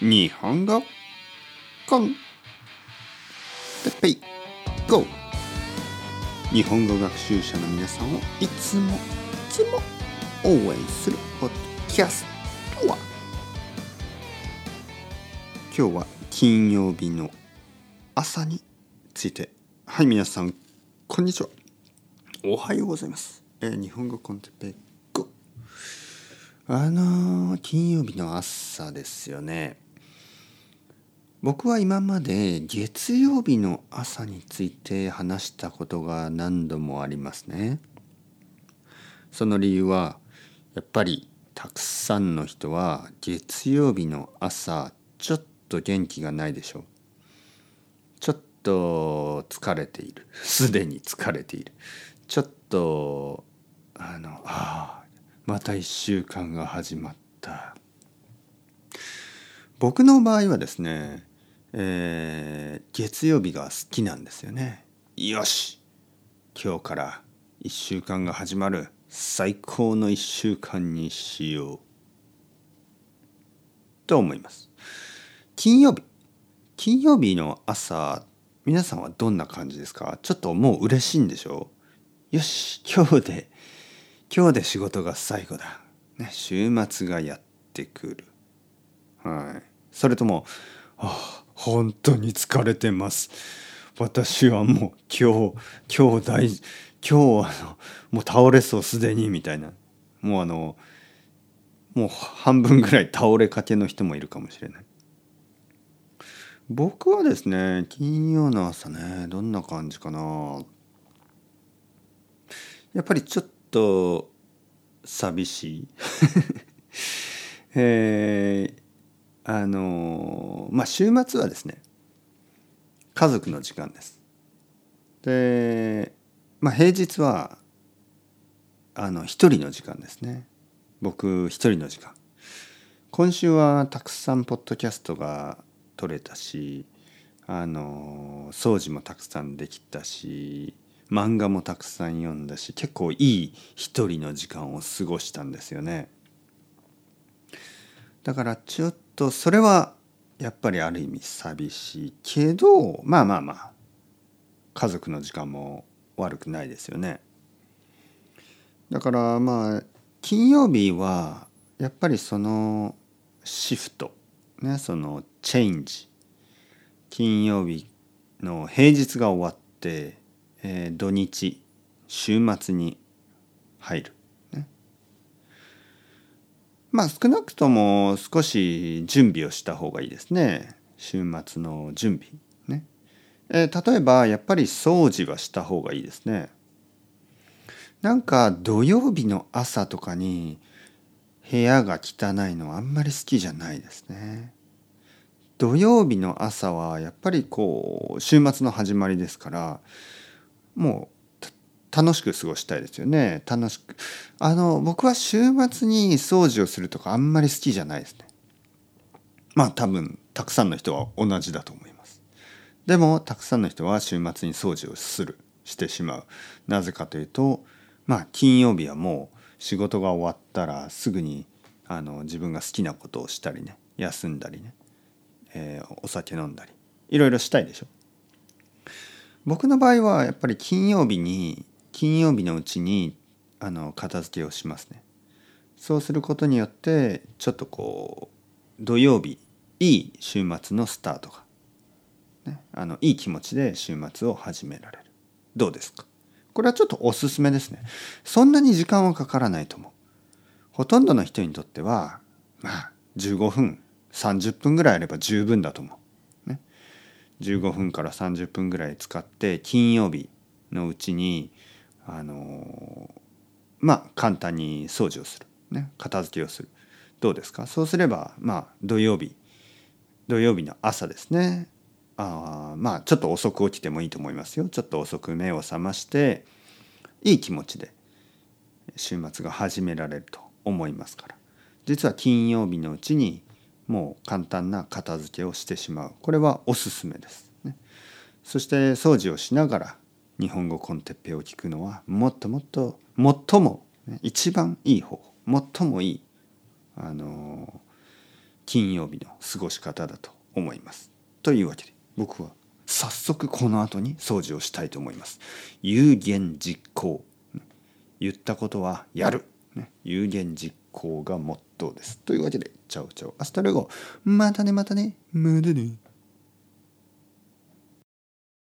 日本語コン。ペイ GO! 日本語学習者の皆さんをいつもいつも応援するポッドキャストは。今日は金曜日の朝について。はい皆さんこんにちは。おはようございます、えー日本語コンテッペイ。あの金曜日の朝ですよね。僕は今まで月曜日の朝について話したことが何度もありますね。その理由はやっぱりたくさんの人は月曜日の朝ちょっと元気がないでしょう。ちょっと疲れている。すでに疲れている。ちょっとあのああまた1週間が始まった。僕の場合はですね、えー月曜日が好きなんですよね。よし今日から1週間が始まる最高の1週間にしようと思います。金曜日金曜日の朝皆さんはどんな感じですか？ちょっともう嬉しいんでしょ？よし今日で今日で仕事が最後だ、ね、週末がやってくる。はい。それともああ本当に疲れてます。私はもう今日今日大今日あのもう倒れそうすでにみたいな。もうあのもう半分ぐらい倒れかけの人もいるかもしれない。僕はですね金曜の朝ねどんな感じかな。やっぱりちょっと寂しい。えーあのまあ週末はですね家族の時間です。でまあ平日はあの一人の時間ですね。僕一人の時間。今週はたくさんポッドキャストが撮れたしあの掃除もたくさんできたし漫画もたくさん読んだし結構いい一人の時間を過ごしたんですよね。だからちょっとそれはやっぱりある意味寂しいけどまあまあまあ家族の時間も悪くないですよね。だからまあ金曜日はやっぱりそのシフトねそのチェンジ。金曜日の平日が終わって、えー土日週末に入る、ね、まあ少なくとも少し準備をした方がいいですね。週末の準備。ね、えー例えばやっぱり掃除はした方がいいですね。なんか土曜日の朝とかに部屋が汚いのはあんまり好きじゃないですね。土曜日の朝はやっぱりこう週末の始まりですからもう楽しく過ごしたいですよね。楽しくあの僕は週末に掃除をするとかあんまり好きじゃないですね。まあ多分たくさんの人は同じだと思います。でもたくさんの人は週末に掃除をするしてしまう。なぜかというとまあ金曜日はもう仕事が終わったらすぐにあの自分が好きなことをしたりね休んだりね、えーお酒飲んだりいろいろしたいでしょ。僕の場合はやっぱり金曜日に金曜日のうちにあの片付けをしますね。そうすることによってちょっとこう土曜日いい週末のスタートが、ね、あのいい気持ちで週末を始められる。どうですか？これはちょっとおすすめですね。そんなに時間はかからないと思う。ほとんどの人にとってはまあ15分30分ぐらいあれば十分だと思う、15分から30分ぐらい使って金曜日のうちにあのまあ簡単に掃除をする、ね、片付けをする。どうですか？そうすればまあ土曜日土曜日の朝ですね。あまあちょっと遅く起きてもいいと思いますよ。ちょっと遅く目を覚ましていい気持ちで週末が始められると思いますから。実は金曜日のうちにもう簡単な片付けをしてしまうこれはおすすめです、ね、そして掃除をしながら日本語コンテッペを聞くのはもっともっと最もね一番いい方法最もいいあの金曜日の過ごし方だと思います。というわけで僕は早速この後に掃除をしたいと思います。有言実行。言ったことはやる。有言実行がモットーです。というわけで、 ciao ciao、hasta luego。またねまたね。またね。